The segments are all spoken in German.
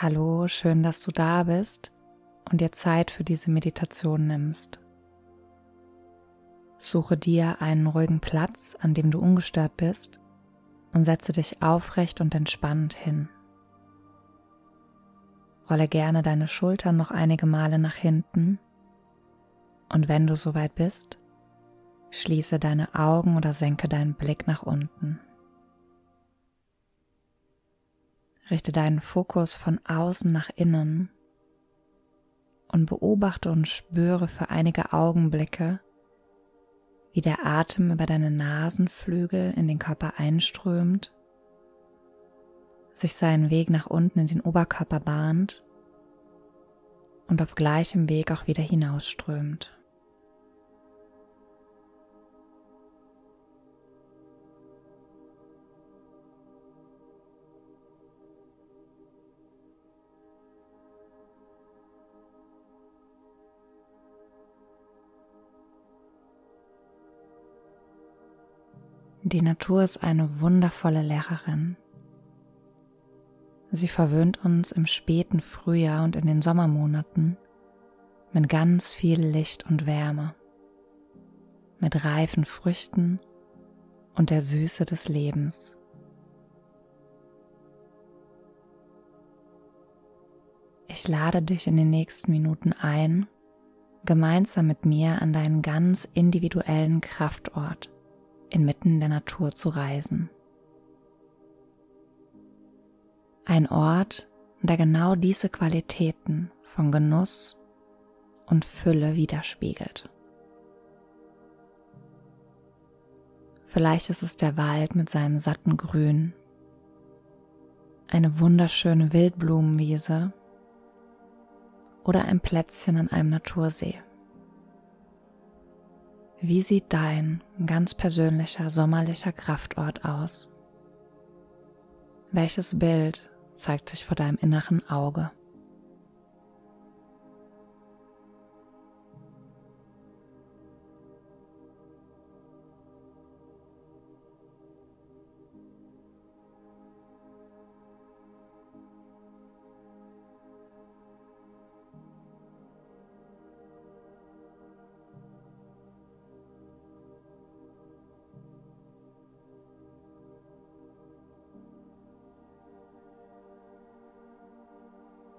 Hallo, schön, dass du da bist und dir Zeit für diese Meditation nimmst. Suche dir einen ruhigen Platz, an dem du ungestört bist und setze dich aufrecht und entspannt hin. Rolle gerne deine Schultern noch einige Male nach hinten und wenn du soweit bist, schließe deine Augen oder senke deinen Blick nach unten. Richte deinen Fokus von außen nach innen und beobachte und spüre für einige Augenblicke, wie der Atem über deine Nasenflügel in den Körper einströmt, sich seinen Weg nach unten in den Oberkörper bahnt und auf gleichem Weg auch wieder hinausströmt. Die Natur ist eine wundervolle Lehrerin. Sie verwöhnt uns im späten Frühjahr und in den Sommermonaten mit ganz viel Licht und Wärme, mit reifen Früchten und der Süße des Lebens. Ich lade dich in den nächsten Minuten ein, gemeinsam mit mir an deinen ganz individuellen Kraftort inmitten der Natur zu reisen. Ein Ort, der genau diese Qualitäten von Genuss und Fülle widerspiegelt. Vielleicht ist es der Wald mit seinem satten Grün, eine wunderschöne Wildblumenwiese oder ein Plätzchen an einem Natursee. Wie sieht dein ganz persönlicher sommerlicher Kraftort aus? Welches Bild zeigt sich vor deinem inneren Auge?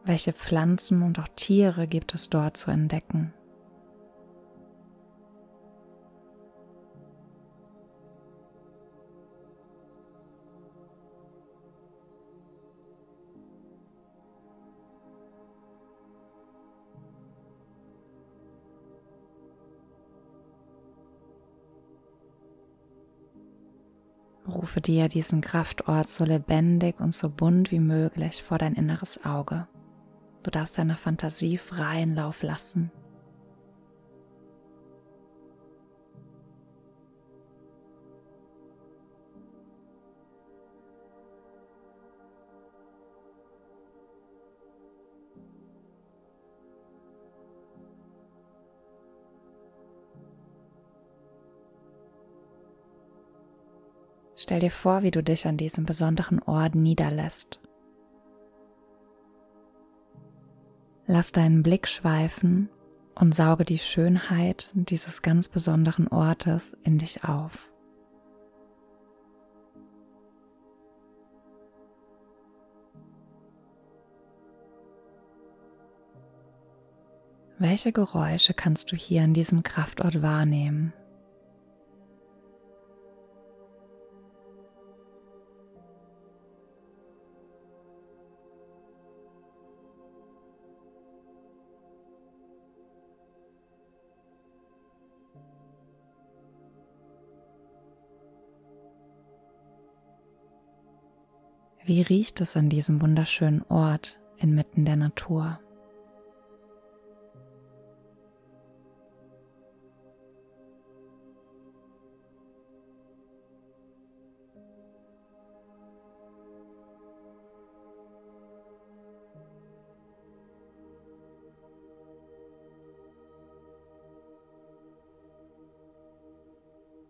Welche Pflanzen und auch Tiere gibt es dort zu entdecken? Rufe dir diesen Kraftort so lebendig und so bunt wie möglich vor dein inneres Auge. Du darfst deiner Fantasie freien Lauf lassen. Stell dir vor, wie du dich an diesem besonderen Ort niederlässt Lass deinen Blick schweifen und sauge die Schönheit dieses ganz besonderen Ortes in dich auf. Welche Geräusche kannst du hier an diesem Kraftort wahrnehmen? Wie riecht es an diesem wunderschönen Ort inmitten der Natur?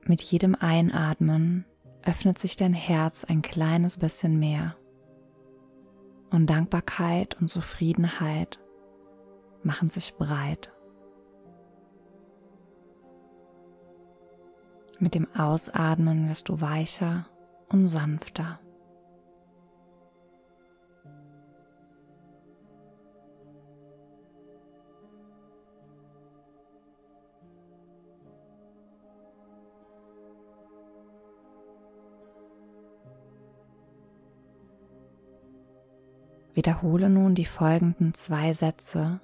Mit jedem Einatmen öffnet sich dein Herz ein kleines bisschen mehr und Dankbarkeit und Zufriedenheit machen sich breit. Mit dem Ausatmen wirst du weicher und sanfter. Wiederhole nun die folgenden zwei Sätze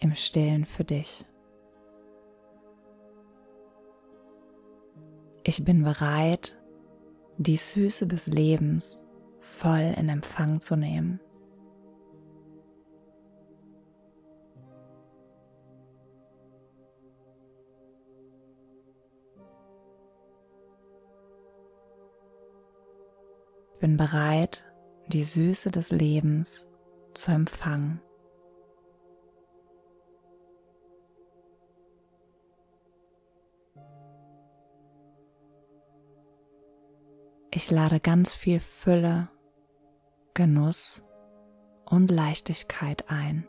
im stillen für dich. Ich bin bereit, die Süße des Lebens voll in Empfang zu nehmen. Ich bin bereit, die Süße des Lebens zu empfangen. Ich lade ganz viel Fülle, Genuss und Leichtigkeit ein.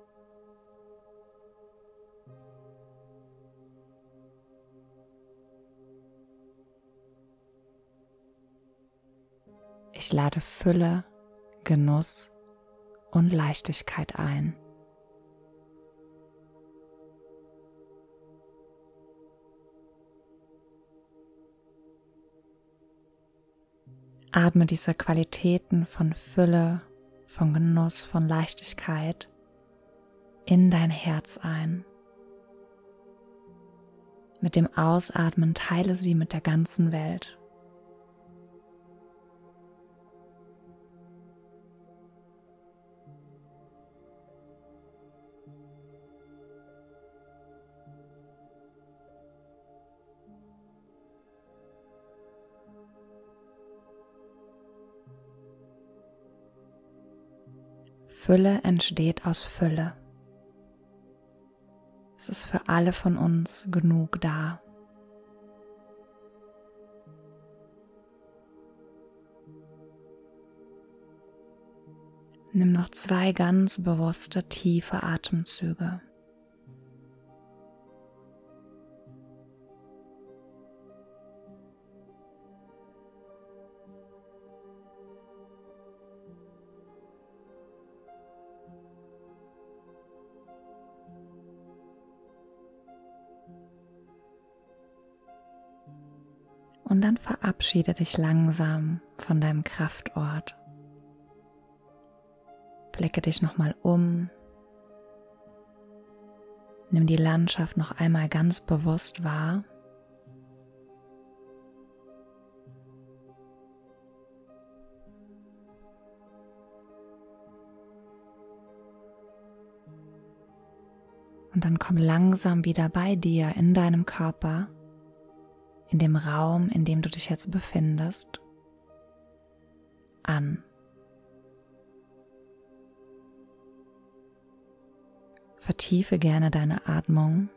Ich lade Fülle, Genuss und Leichtigkeit ein. Atme diese Qualitäten von Fülle, von Genuss, von Leichtigkeit in dein Herz ein. Mit dem Ausatmen teile sie mit der ganzen Welt. Fülle entsteht aus Fülle. Es ist für alle von uns genug da. Nimm noch zwei ganz bewusste tiefe Atemzüge. Und dann verabschiede dich langsam von deinem Kraftort. Blicke dich nochmal um. Nimm die Landschaft noch einmal ganz bewusst wahr. Und dann komm langsam wieder bei dir in deinem Körper in dem Raum, in dem du dich jetzt befindest, an. Vertiefe gerne deine Atmung.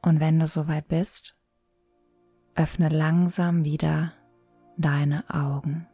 Und wenn du soweit bist, öffne langsam wieder deine Augen.